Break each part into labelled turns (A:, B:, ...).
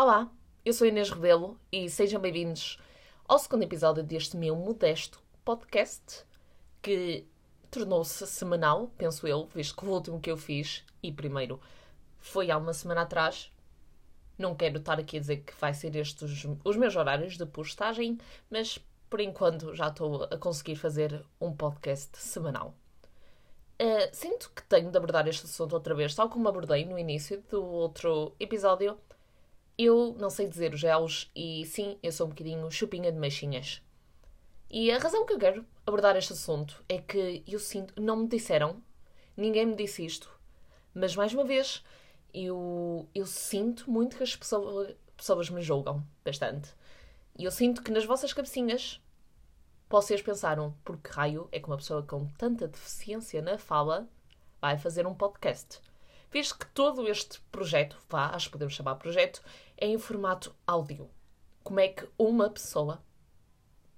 A: Olá, eu sou Inês Rebelo e sejam bem-vindos ao segundo episódio deste meu modesto podcast que tornou-se semanal, penso eu, visto que o último que eu fiz e primeiro foi há uma semana atrás. Não quero estar aqui a dizer que vai ser estes os, meus horários de postagem, mas por enquanto já estou a conseguir fazer um podcast semanal. Uh, sinto que tenho de abordar este assunto outra vez, tal como abordei no início do outro episódio. Eu não sei dizer os gelos e sim, eu sou um bocadinho chupinha de machinhas. E a razão que eu quero abordar este assunto é que eu sinto, não me disseram, ninguém me disse isto, mas mais uma vez, eu, eu sinto muito que as pessoas, pessoas me julgam bastante. E eu sinto que nas vossas cabecinhas vocês pensaram, por que raio é que uma pessoa com tanta deficiência na fala vai fazer um podcast? Visto que todo este projeto, vá, acho que podemos chamar projeto, é em formato áudio. Como é que uma pessoa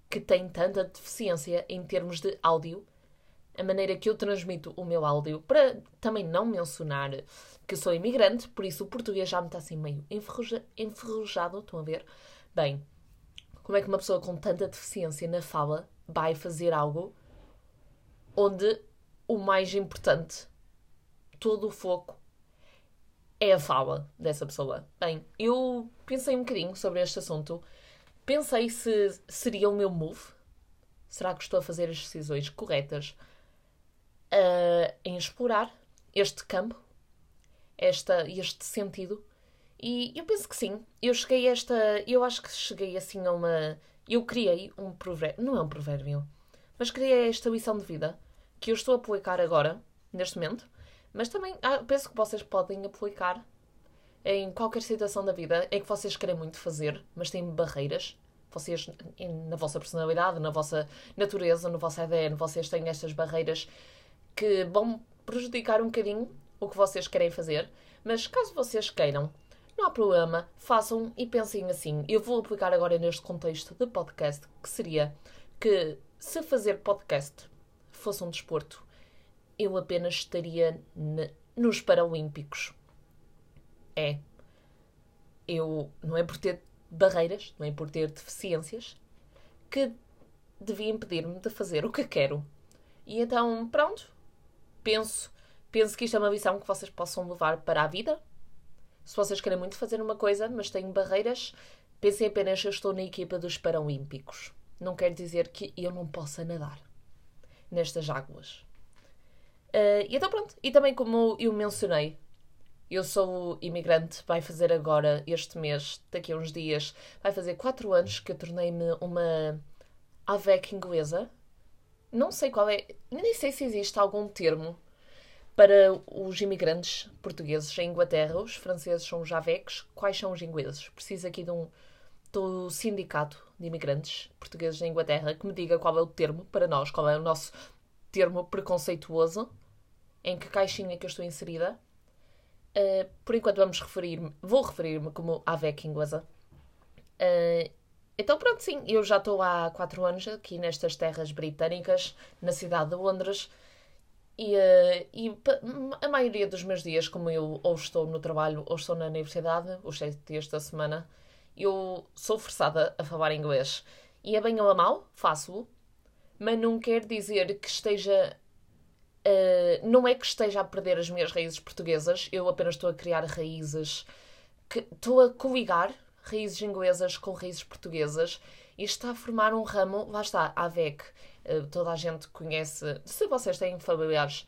A: que tem tanta deficiência em termos de áudio, a maneira que eu transmito o meu áudio, para também não mencionar que sou imigrante, por isso o português já me está assim meio enferruja, enferrujado, estão a ver? Bem, como é que uma pessoa com tanta deficiência na fala vai fazer algo onde o mais importante, todo o foco, é a fala dessa pessoa? Bem, eu pensei um bocadinho sobre este assunto. Pensei se seria o meu move. Será que estou a fazer as decisões corretas uh, em explorar este campo, esta, este sentido e eu penso que sim. Eu cheguei a esta. Eu acho que cheguei assim a uma. Eu criei um provérbio. Não é um provérbio. Mas criei esta lição de vida que eu estou a aplicar agora, neste momento. Mas também ah, penso que vocês podem aplicar em qualquer situação da vida em que vocês querem muito fazer, mas têm barreiras. Vocês, na vossa personalidade, na vossa natureza, no vosso ADN, vocês têm estas barreiras que vão prejudicar um bocadinho o que vocês querem fazer. Mas caso vocês queiram não há problema, façam e pensem assim. Eu vou aplicar agora neste contexto de podcast, que seria que se fazer podcast fosse um desporto, eu apenas estaria nos Paralímpicos. É. Eu não é por ter barreiras, não é por ter deficiências, que devia impedir-me de fazer o que quero. E então, pronto, penso, penso que isto é uma visão que vocês possam levar para a vida se vocês querem muito fazer uma coisa, mas têm barreiras, pensem apenas eu estou na equipa dos Paralímpicos. Não quer dizer que eu não possa nadar nestas águas. Uh, e então pronto. E também como eu mencionei, eu sou imigrante, vai fazer agora, este mês, daqui a uns dias, vai fazer 4 anos que eu tornei-me uma AVEC inglesa. Não sei qual é, nem sei se existe algum termo para os imigrantes portugueses em Inglaterra, os franceses são os AVECs. Quais são os ingleses? Preciso aqui de um do sindicato de imigrantes portugueses em Inglaterra que me diga qual é o termo para nós, qual é o nosso termo preconceituoso, em que caixinha que eu estou inserida. Uh, por enquanto vamos referir-me, vou referir-me como AVEC inglesa. Uh, então pronto, sim, eu já estou há quatro anos aqui nestas terras britânicas, na cidade de Londres, e, uh, e a maioria dos meus dias, como eu ou estou no trabalho ou estou na universidade, os sete dias da semana, eu sou forçada a falar inglês. E é bem ou a mal, faço-o, mas não quer dizer que esteja. Uh, não é que esteja a perder as minhas raízes portuguesas, eu apenas estou a criar raízes. que Estou a coligar raízes inglesas com raízes portuguesas e está a formar um ramo, lá está, AVEC. Uh, toda a gente conhece, se vocês têm familiares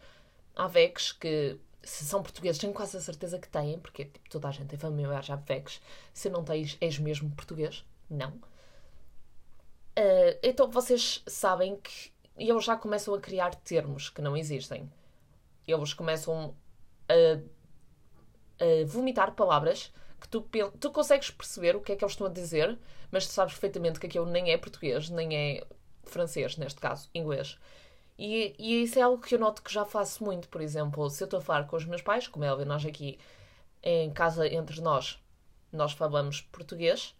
A: AVECs que se são portugueses, tenho quase a certeza que têm, porque tipo, toda a gente tem familiares AVECs. Se não tens, és mesmo português? Não. Uh, então vocês sabem que eles já começam a criar termos que não existem. Eles começam a, a vomitar palavras que tu, tu consegues perceber o que é que eles estão a dizer, mas tu sabes perfeitamente que aquilo nem é português, nem é francês, neste caso, inglês. E, e isso é algo que eu noto que já faço muito, por exemplo, se eu estou a falar com os meus pais, como é óbvio, nós aqui em casa entre nós, nós falamos português,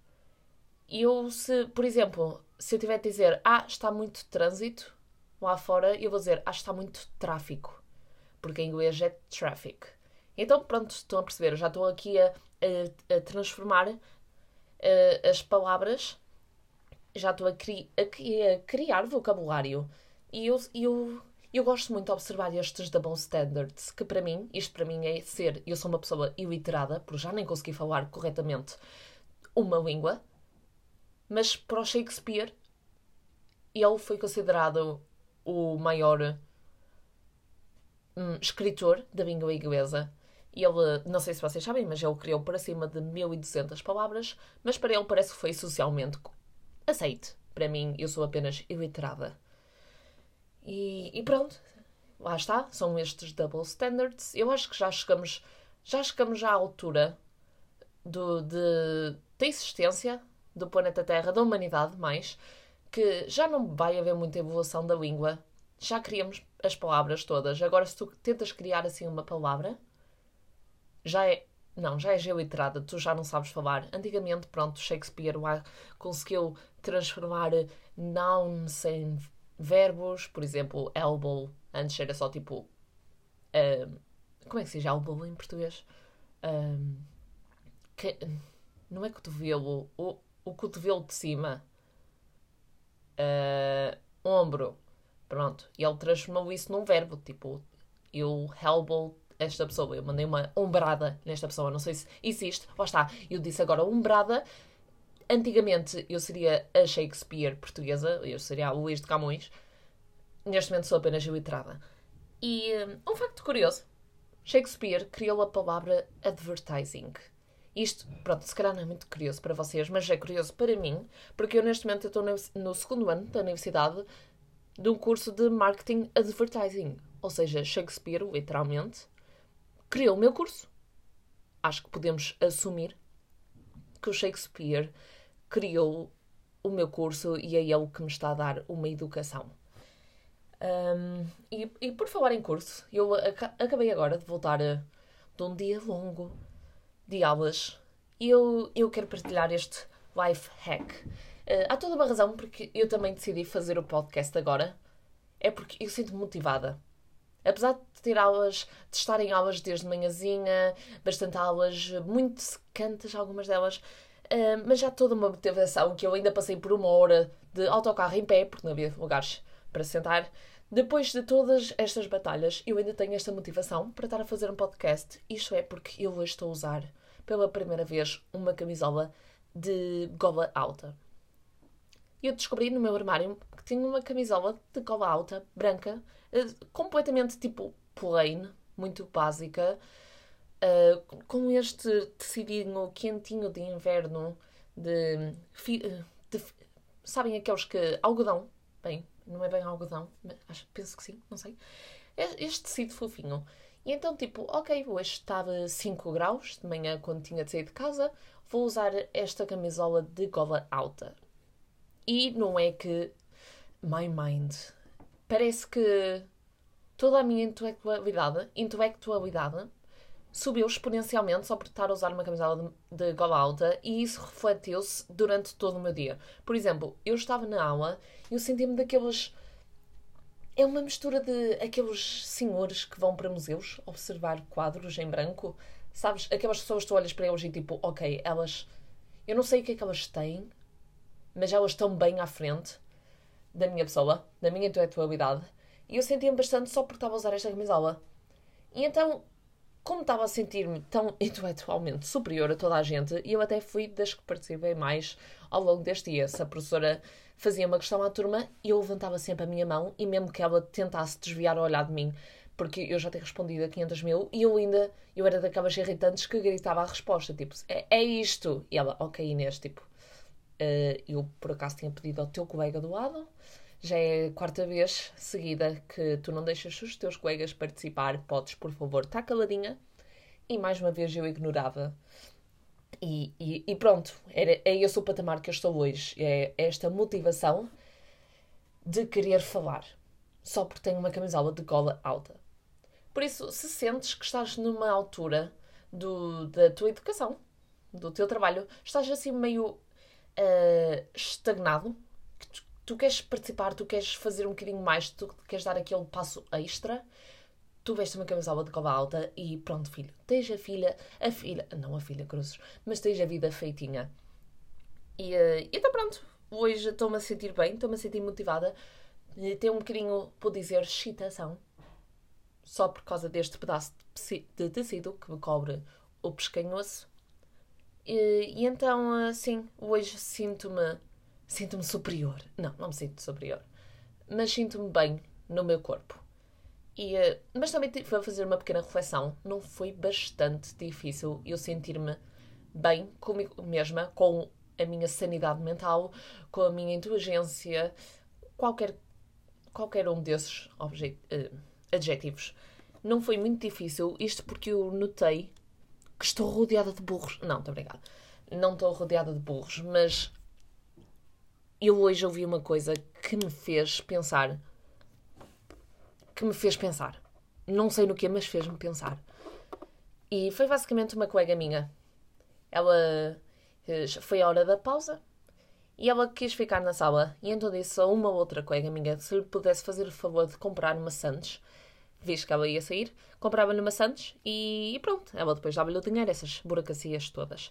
A: e eu, se, por exemplo, se eu tiver a dizer, ah, está muito trânsito lá fora, eu vou dizer, ah, está muito tráfico, porque em inglês é traffic. Então, pronto, estão a perceber, já estou aqui a, a, a transformar uh, as palavras, já estou a, cri a, a, criar vocabulário. E eu, eu, eu gosto muito de observar estes double standards, que para mim, isto para mim é ser, eu sou uma pessoa iliterada, por já nem consegui falar corretamente uma língua, mas para o Shakespeare, ele foi considerado o maior um, escritor da língua inglesa. Ele, não sei se vocês sabem, mas ele criou para cima de 1200 palavras, mas para ele parece que foi socialmente aceite. Para mim, eu sou apenas iliterada. E, e pronto, lá está, são estes double standards. Eu acho que já chegamos, já chegamos à altura do, de, da existência do planeta Terra, da humanidade mais, que já não vai haver muita evolução da língua. Já criamos as palavras todas. Agora, se tu tentas criar assim uma palavra, já é. Não, já é geoliterada, tu já não sabes falar. Antigamente, pronto, Shakespeare conseguiu transformar nouns em verbos, por exemplo, elbow, antes era só tipo. Um, como é que se diz elbow em português? Um, que, não é cotovelo, o, o cotovelo de cima. Uh, ombro. Pronto. E ele transformou isso num verbo. Tipo, eu elbow esta pessoa. Eu mandei uma ombrada nesta pessoa. Não sei se existe. Lá está. Eu disse agora ombrada. Antigamente eu seria a Shakespeare portuguesa. Eu seria a Luís de Camões. Neste momento sou apenas iliterada. E um facto curioso. Shakespeare criou a palavra advertising. Isto, pronto, se calhar não é muito curioso para vocês, mas é curioso para mim, porque eu neste momento estou no segundo ano da universidade de um curso de Marketing Advertising. Ou seja, Shakespeare, literalmente, criou o meu curso. Acho que podemos assumir que o Shakespeare criou o meu curso e é ele que me está a dar uma educação. Um, e, e, por falar em curso, eu acabei agora de voltar a, de um dia longo de aulas eu, eu quero partilhar este life hack. Uh, há toda uma razão porque eu também decidi fazer o podcast agora. É porque eu sinto-me motivada. Apesar de ter aulas, de estar em aulas desde manhãzinha, bastante aulas, muito secantes, algumas delas, uh, mas já toda uma motivação que eu ainda passei por uma hora de autocarro em pé, porque não havia lugares para sentar. Depois de todas estas batalhas, eu ainda tenho esta motivação para estar a fazer um podcast. Isto é porque eu hoje estou a usar pela primeira vez uma camisola de gola alta. Eu descobri no meu armário que tinha uma camisola de gola alta, branca, eh, completamente tipo plain, muito básica, uh, com este tecidinho quentinho de inverno, de, de, Sabem aqueles que. algodão, bem, não é bem algodão, mas acho, penso que sim, não sei. Este tecido fofinho. E então, tipo, ok, hoje estava 5 graus de manhã quando tinha de sair de casa, vou usar esta camisola de gola alta. E não é que. My mind. Parece que toda a minha intelectualidade, intelectualidade subiu exponencialmente só por estar a usar uma camisola de, de gola alta e isso refletiu-se durante todo o meu dia. Por exemplo, eu estava na aula e eu senti-me daqueles é uma mistura de aqueles senhores que vão para museus observar quadros em branco. Sabes? Aquelas pessoas que tu olhas para eles e tipo, ok, elas. Eu não sei o que é que elas têm, mas elas estão bem à frente da minha pessoa, da minha intelectualidade. E eu sentia-me bastante só porque estava a usar esta camisola. E então, como estava a sentir-me tão intelectualmente superior a toda a gente, eu até fui das que participei mais ao longo deste dia. Se a professora fazia uma questão à turma e eu levantava sempre a minha mão e mesmo que ela tentasse desviar o olhar de mim, porque eu já tinha respondido a 500 mil e eu ainda, eu era daquelas irritantes que gritava a resposta, tipo, é, é isto. E ela, ok Inês, tipo, uh, eu por acaso tinha pedido ao teu colega do lado, já é a quarta vez seguida que tu não deixas os teus colegas participar, podes por favor estar caladinha. E mais uma vez eu ignorava e, e, e, pronto, era, é esse o patamar que eu estou hoje. É esta motivação de querer falar, só porque tenho uma camisola de gola alta. Por isso, se sentes que estás numa altura do, da tua educação, do teu trabalho, estás assim meio uh, estagnado, que tu, queres participar, tu queres fazer um bocadinho mais, tu queres dar aquele passo extra, tu vestes uma camisola de cola alta e pronto, filho, tens a filha, a filha, não a filha, cruzes, mas tens a vida feitinha. E uh, então pronto, hoje estou-me a sentir bem, estou-me a sentir motivada. Tenho um bocadinho, vou dizer, excitação. Só por causa deste pedaço de tecido que me cobre o pescanhoço. E, e então, assim, hoje sinto-me sinto-me superior. Não, não me sinto superior. Mas sinto-me bem no meu corpo. E, uh, mas também a fazer uma pequena reflexão. Não foi bastante difícil eu sentir-me bem comigo mesma, com a minha sanidade mental, com a minha inteligência, qualquer, qualquer um desses uh, adjetivos. Não foi muito difícil, isto porque eu notei que estou rodeada de burros. Não, estou obrigada. Não estou rodeada de burros, mas eu hoje ouvi uma coisa que me fez pensar que me fez pensar. Não sei no que, mas fez-me pensar. E foi basicamente uma colega minha. Ela eh, foi a hora da pausa e ela quis ficar na sala. E então disse a uma outra colega minha se lhe pudesse fazer o favor de comprar uma Santos, visto que ela ia sair, comprava-lhe uma Santos e, pronto. Ela depois dava-lhe o dinheiro, essas burocracias todas.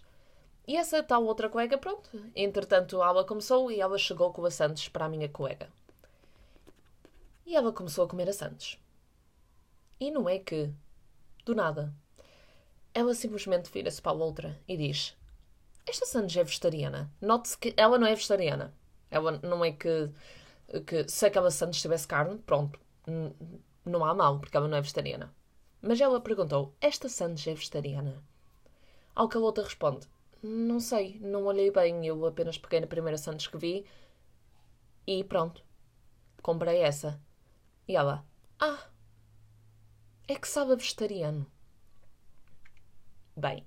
A: E essa tal outra colega, pronto. Entretanto, a aula começou e ela chegou com a Santos para a minha colega. E ela começou a comer a Santos. E não é que, do nada, ela simplesmente vira-se para a outra e diz: Esta Santos é vegetariana. Note-se que ela não é vegetariana. Ela não é que, que se aquela Santos tivesse carne, pronto, não há mal, porque ela não é vegetariana. Mas ela perguntou: Esta Santos é vegetariana? Ao que a outra responde: Não sei, não olhei bem, eu apenas peguei na primeira Santos que vi e pronto, comprei essa. E ela, ah, é que sabe a vegetariano. Bem,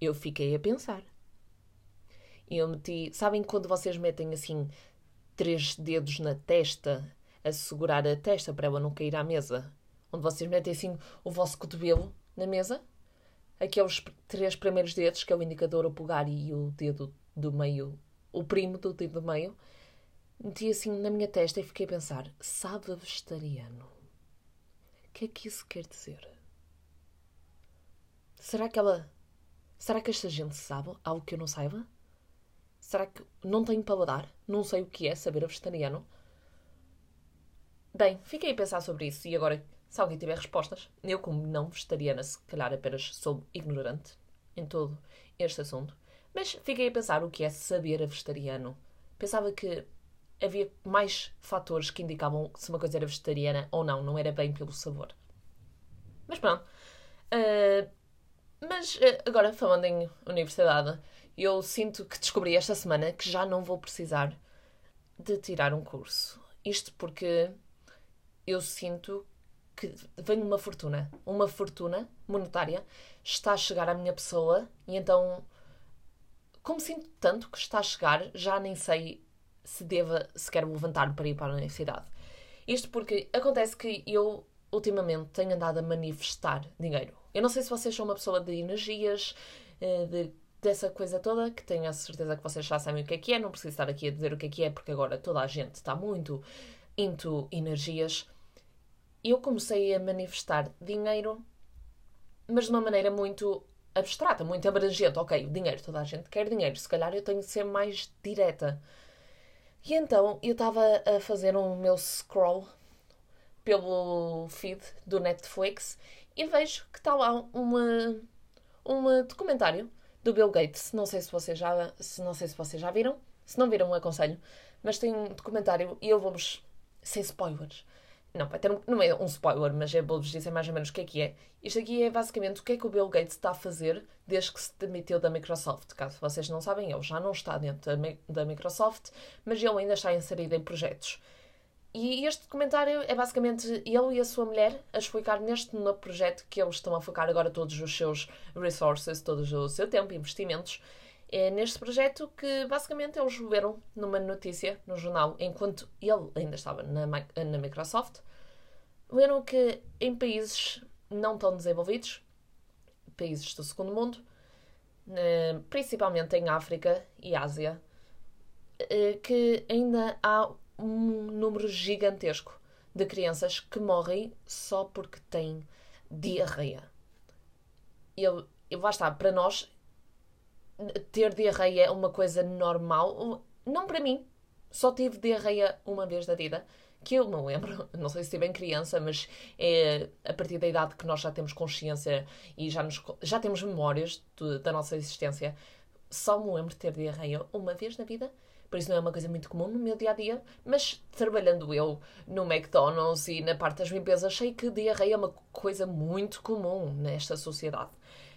A: eu fiquei a pensar. E eu meti. Sabem quando vocês metem assim três dedos na testa, a segurar a testa para ela não cair à mesa? Onde vocês metem assim o vosso cotovelo na mesa? Aqueles três primeiros dedos, que é o indicador, o pulgar e o dedo do meio, o primo do dedo do meio meti assim na minha testa e fiquei a pensar: sabe vegetariano? O que é que isso quer dizer? Será que ela. Será que esta gente sabe algo que eu não saiba? Será que não tenho paladar? Não sei o que é saber a vegetariano? Bem, fiquei a pensar sobre isso e agora, se alguém tiver respostas, eu, como não vegetariana, se calhar apenas sou ignorante em todo este assunto, mas fiquei a pensar o que é saber a vegetariano. Pensava que havia mais fatores que indicavam se uma coisa era vegetariana ou não, não era bem pelo sabor. Mas pronto. Uh, mas uh, agora, falando em universidade, eu sinto que descobri esta semana que já não vou precisar de tirar um curso. Isto porque eu sinto que vem uma fortuna. Uma fortuna monetária está a chegar à minha pessoa e então, como sinto tanto que está a chegar, já nem sei se deva sequer levantar para ir para a universidade. Isto porque acontece que eu ultimamente tenho andado a manifestar dinheiro. Eu não sei se vocês são uma pessoa de energias, eh, de, dessa coisa toda, que tenho a certeza que vocês já sabem o que é que é, não preciso estar aqui a dizer o que é que é, porque agora toda a gente está muito into energias. Eu comecei a manifestar dinheiro, mas de uma maneira muito abstrata, muito abrangente. Ok, o dinheiro, toda a gente quer dinheiro, se calhar eu tenho de ser mais direta. E então eu estava a fazer um meu scroll pelo feed do Netflix e vejo que está lá uma, um documentário do Bill Gates. Não sei se vocês já, se não sei se vocês já viram. Se não viram, aconselho. Mas tem um documentário e eu vou-vos, sem spoilers, não, vai ter um, não é um spoiler, mas é vou-vos dizer mais ou menos o que é que é. Isto aqui é basicamente o que é que o Bill Gates está a fazer desde que se demitiu da Microsoft. Caso vocês não sabem, ele já não está dentro da, Microsoft, mas ele ainda está inserido em projetos. E este documentário é basicamente ele e a sua mulher a explicar neste novo projeto que eles estão a focar agora todos os seus resources, todo o seu tempo investimentos é neste projeto que basicamente eles viram numa notícia no jornal, enquanto ele ainda estava na, na Microsoft, leram que em países não tão desenvolvidos, países do segundo mundo, principalmente em África e Ásia, eh, que ainda há um número gigantesco de crianças que morrem só porque têm diarreia. E lá está, para nós ter diarreia é uma coisa normal. Não para mim. Só tive diarreia uma vez da vida. Que eu me lembro, não sei se tive em criança, mas é a partir da idade que nós já temos consciência e já, nos, já temos memórias de, da nossa existência. Só me lembro de ter diarreia uma vez na vida por isso não é uma coisa muito comum no meu dia a dia, mas trabalhando eu no McDonald's e na parte das limpezas, sei que diarreia é uma coisa muito comum nesta sociedade.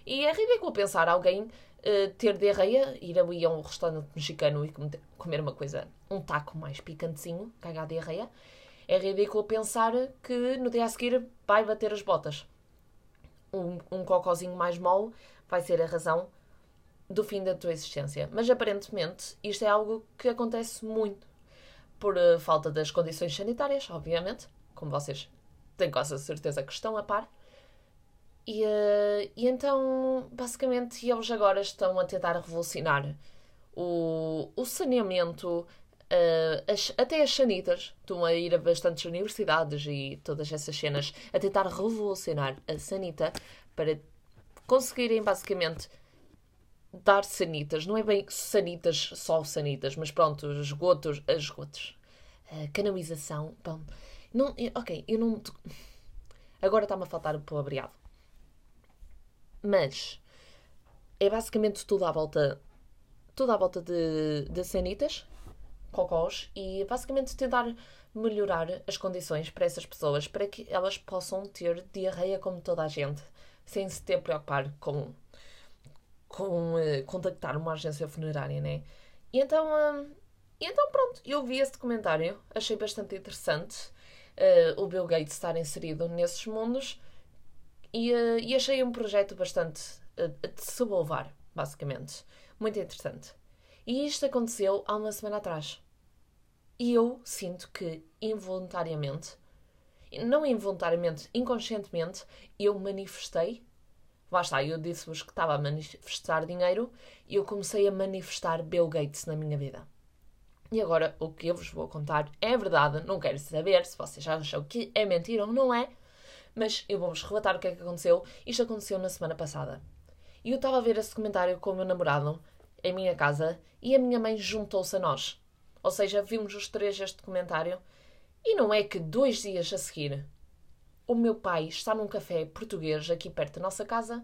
A: E é ridículo pensar alguém uh, ter diarreia, ir a um restaurante mexicano e comer uma coisa, um taco mais picantezinho, cagar diarreia. É ridículo pensar que no dia a seguir vai bater as botas. Um, um mais mole vai ser a razão do fim da tua existência. Mas aparentemente isto é algo que acontece muito por uh, falta das condições sanitárias, obviamente, como vocês têm quase certeza que estão a par. E, uh, e então, basicamente, eles agora estão a tentar revolucionar o, o saneamento, uh, as, até as sanitas. Estão a ir a bastantes universidades e todas essas cenas a tentar revolucionar a sanita para conseguirem, basicamente, dar sanitas. Não é bem sanitas, só sanitas, mas pronto, esgotos, esgotos. A canalização. Bom, não, ok, eu não. Agora está-me a faltar o palavreado. Mas é basicamente tudo à volta. Tudo à volta de, de sanitas, cocós, e basicamente tentar melhorar as condições para essas pessoas para que elas possam ter diarreia como toda a gente, sem se ter preocupar com com uh, contactar uma agência funerária, né? E então, uh, e então pronto, eu vi esse documentário, achei bastante interessante uh, o Bill Gates estar inserido nesses mundos e, e achei um projeto bastante de se louvar, basicamente. Muito interessante. E isto aconteceu há uma semana atrás. E eu sinto que involuntariamente, não involuntariamente, inconscientemente, eu manifestei Lá está, eu disse-vos que estava a manifestar dinheiro e eu comecei a manifestar Bill Gates na minha vida. E agora o que eu vos vou contar é verdade, não quero saber se vocês já acham que é mentira ou não é, mas eu vou-vos relatar o que é que aconteceu. Isto aconteceu na semana passada. E eu estava a ver esse comentário com o meu namorado em minha casa e a minha mãe juntou-se a nós. Ou seja, vimos os três este comentário e não é que dois dias a seguir o meu pai está num café português aqui perto da nossa casa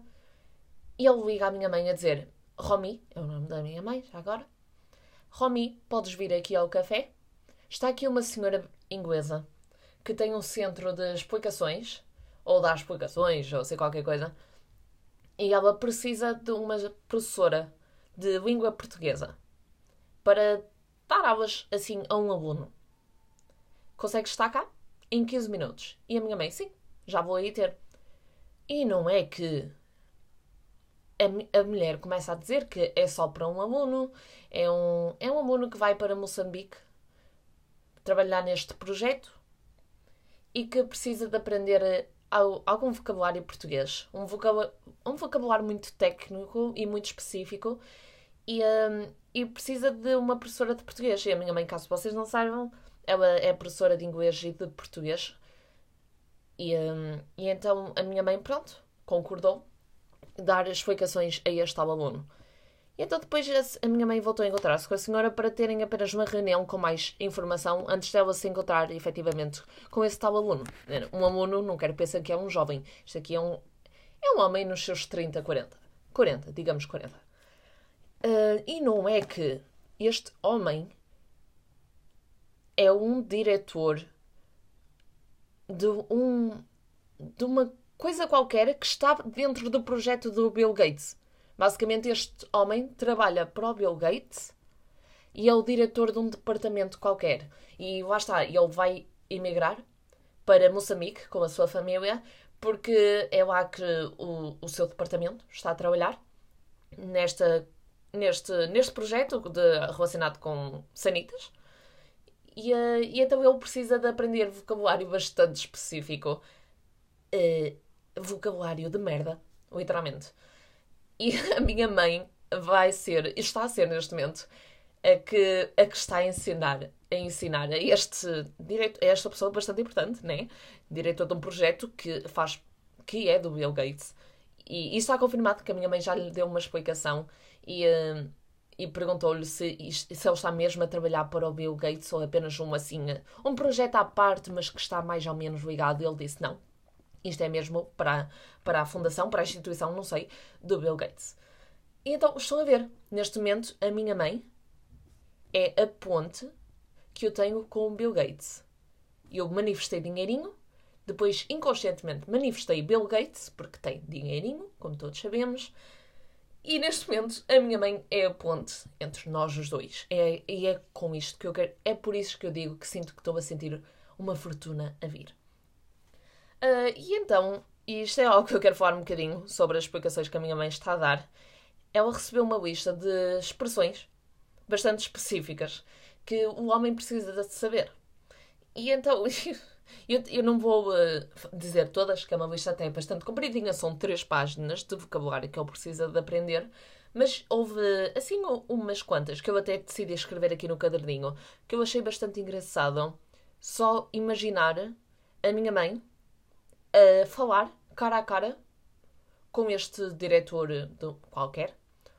A: e ele liga à minha mãe a dizer: Romy, é o nome da minha mãe, já agora. Romy, podes vir aqui ao café? Está aqui uma senhora inglesa que tem um centro de explicações, ou dá explicações, ou sei qualquer coisa, e ela precisa de uma professora de língua portuguesa para dar aulas assim a um aluno. Consegue estar cá? Em 15 minutos. E a minha mãe, sim, já vou aí ter. E não é que a, a mulher começa a dizer que é só para um aluno, é um, é um aluno que vai para Moçambique trabalhar neste projeto e que precisa de aprender algum vocabulário português. Um vocabulário, um vocabulário muito técnico e muito específico e, um, e precisa de uma professora de português. E a minha mãe, caso vocês não saibam, ela é professora de inglês e de português e, um, e então a minha mãe, pronto, concordou dar explicações a este aluno. E então depois a minha mãe voltou a encontrar-se com a senhora para terem apenas uma reunião com mais informação antes dela se encontrar efetivamente com esse tal aluno. Um aluno, não quero pensar que é um jovem. Isto aqui é um, é um homem nos seus 30, 40. 40, digamos 40. Uh, e não é que este homem é um diretor de, um, de uma coisa qualquer que está dentro do projeto do Bill Gates. Basicamente, este homem trabalha para o Bill Gates e é o diretor de um departamento qualquer. E lá está, ele vai emigrar para Moçambique com a sua família, porque é lá que o, o seu departamento está a trabalhar nesta, neste, neste projeto de, relacionado com sanitas. E, uh, e então ele precisa de aprender vocabulário bastante específico. Uh, vocabulário de merda, literalmente. E a minha mãe vai ser, está a ser neste momento, a que, a que está a ensinar, a ensinar a, este, direito, a esta pessoa bastante importante, né? Diretor de um projeto que faz, que é do Bill Gates. E, e está confirmado que a minha mãe já lhe deu uma explicação e, uh, e perguntou-lhe se, se ele está mesmo a trabalhar para o Bill Gates ou apenas um, assim, um projeto à parte, mas que está mais ou menos ligado. E ele disse: não, isto é mesmo para, para a fundação, para a instituição, não sei, do Bill Gates. E então estou a ver, neste momento, a minha mãe é a ponte que eu tenho com o Bill Gates. Eu manifestei dinheirinho, depois inconscientemente manifestei Bill Gates, porque tem dinheirinho, como todos sabemos, e neste momento a minha mãe é a ponte entre nós os dois. É, e é com isto que eu quero. É por isso que eu digo que sinto que estou a sentir uma fortuna a vir. Uh, e então, isto é algo que eu quero falar um bocadinho sobre as explicações que a minha mãe está a dar. Ela recebeu uma lista de expressões bastante específicas que o homem precisa de saber. E então, eu, eu não vou uh, dizer todas, que é uma lista até bastante compridinha, são três páginas de vocabulário que ele precisa de aprender, mas houve, assim, umas quantas que eu até decidi escrever aqui no caderninho, que eu achei bastante engraçado. Só imaginar a minha mãe a falar cara a cara com este diretor de qualquer,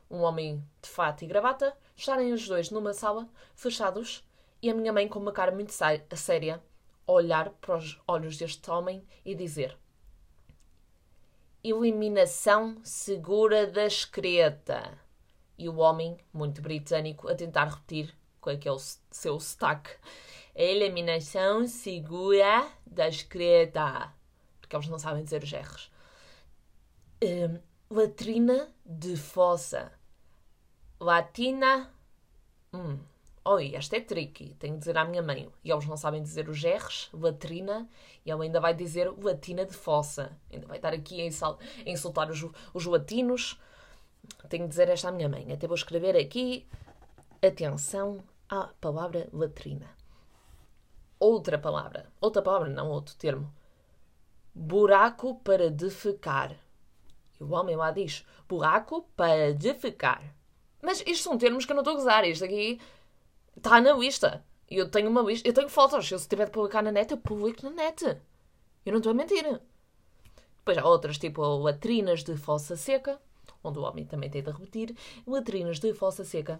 A: um homem de fato e gravata, estarem os dois numa sala, fechados, e a minha mãe com uma cara muito séria, olhar para os olhos deste homem e dizer: Eliminação segura da excreta. E o homem, muito britânico, a tentar repetir com aquele seu sotaque: Eliminação segura da excreta. Porque eles não sabem dizer os R's. Um, latrina de fossa. Latina. Hum. Oi, esta é tricky. Tenho de dizer à minha mãe. E eles não sabem dizer os R's, latrina, e ela ainda vai dizer latina de fossa. Ainda vai estar aqui a insultar os, os latinos. Tenho de dizer esta à minha mãe. Até vou escrever aqui. Atenção à palavra latrina. Outra palavra. Outra palavra, não outro termo. Buraco para defecar. E o homem lá diz buraco para defecar. Mas isto são termos que eu não estou a gozar. Isto aqui está na lista. Eu tenho uma lista, eu tenho fotos. Se tiver de publicar na net, eu publico na net. Eu não estou a mentir. Depois há outras, tipo latrinas de fossa seca, onde o homem também tem de repetir, latrinas de fossa seca.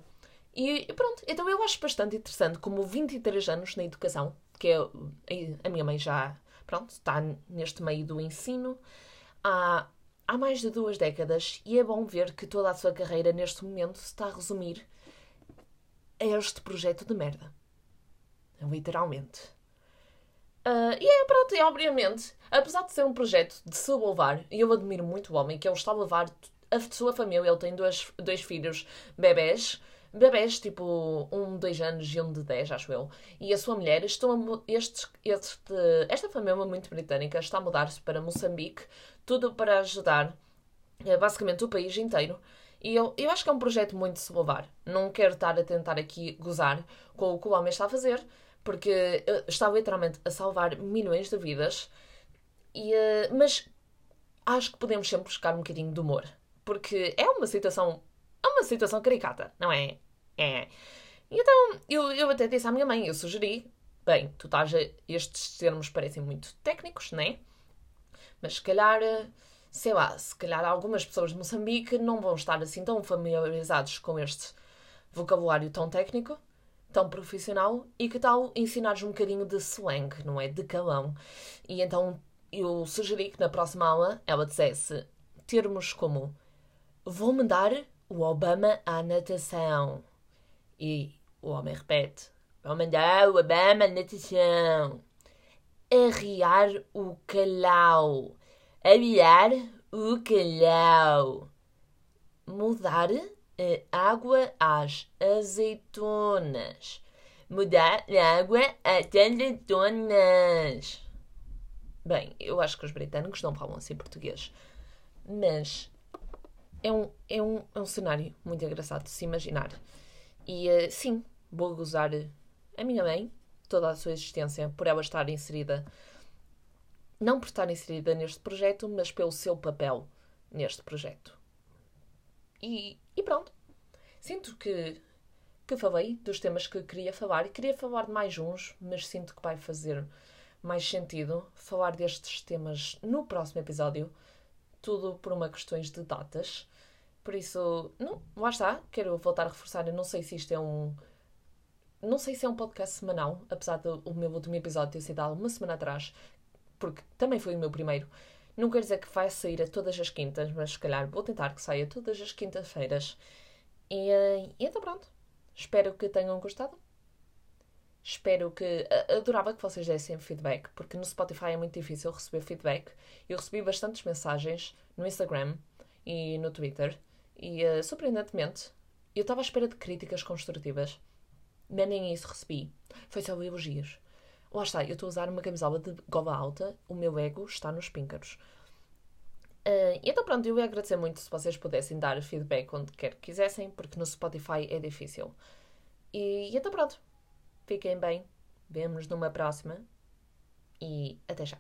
A: E pronto, então eu acho bastante interessante como 23 anos na educação, que é a minha mãe já, pronto, está neste meio do ensino, há há mais de duas décadas e é bom ver que toda a sua carreira neste momento se está a resumir a este projeto de merda. Literalmente. Uh, e é pronto, e obviamente, apesar de ser um projeto de se louvar, e eu admiro muito o homem que ele está a levar a sua família, ele tem dois, dois filhos bebés, bebés tipo um dois anos e um de dez, acho eu, e a sua mulher, estão a, este, esta família muito britânica está a mudar-se para Moçambique tudo para ajudar eh, basicamente o país inteiro. E eu, eu acho que é um projeto muito louvar. Não quero estar a tentar aqui gozar com o que o homem está a fazer, porque eh, está literalmente a salvar milhões de vidas. E, uh, mas acho que podemos sempre buscar um bocadinho de humor, porque é uma situação, uma situação caricata, não é? É. Então eu, eu até disse à minha mãe, eu sugeri, bem, tu estás a, estes termos parecem muito técnicos, não é? Mas se calhar, sei lá, se calhar algumas pessoas de Moçambique não vão estar assim tão familiarizados com este vocabulário tão técnico, tão profissional, e que tal ensinares um bocadinho de slang, não é? De calão. E então eu sugeri que na próxima aula ela dissesse termos como vou-me dar o Obama à natação. E o homem repete: vou mandar o Obama à natação arriar o calhau. Arriar o calhau. Mudar a água às azeitonas. Mudar a água às azeitonas. Bem, eu acho que os britânicos não falam assim português. Mas é um, é um, é um cenário muito engraçado de se imaginar. E uh, sim, vou gozar a minha mãe toda a sua existência por ela estar inserida, não por estar inserida neste projeto, mas pelo seu papel neste projeto. E, e pronto. Sinto que, que falei dos temas que queria falar queria falar de mais uns, mas sinto que vai fazer mais sentido falar destes temas no próximo episódio, tudo por uma questões de datas, Por isso, não, lá está, quero voltar a reforçar. Eu não sei se isto é um. Não sei se é um podcast semanal, apesar do meu último episódio ter sido há uma semana atrás, porque também foi o meu primeiro. Não quer dizer que vai sair a todas as quintas, mas se calhar vou tentar que saia todas as quintas-feiras. E, eh, e então pronto. Espero que tenham gostado. Espero que. Adorava que vocês dessem feedback, porque no Spotify é muito difícil receber feedback. Eu recebi bastantes mensagens no Instagram e no Twitter, e uh, surpreendentemente, eu estava à espera de críticas construtivas, mas nem isso recebi. Foi só elogios. Lá está, eu estou a usar uma camisola de gola alta, o meu ego está nos píncaros. Uh, então pronto, eu ia agradecer muito se vocês pudessem dar feedback onde quer que quisessem, porque no Spotify é difícil. E, e então pronto, Fiquem bem, vemos numa próxima e até já.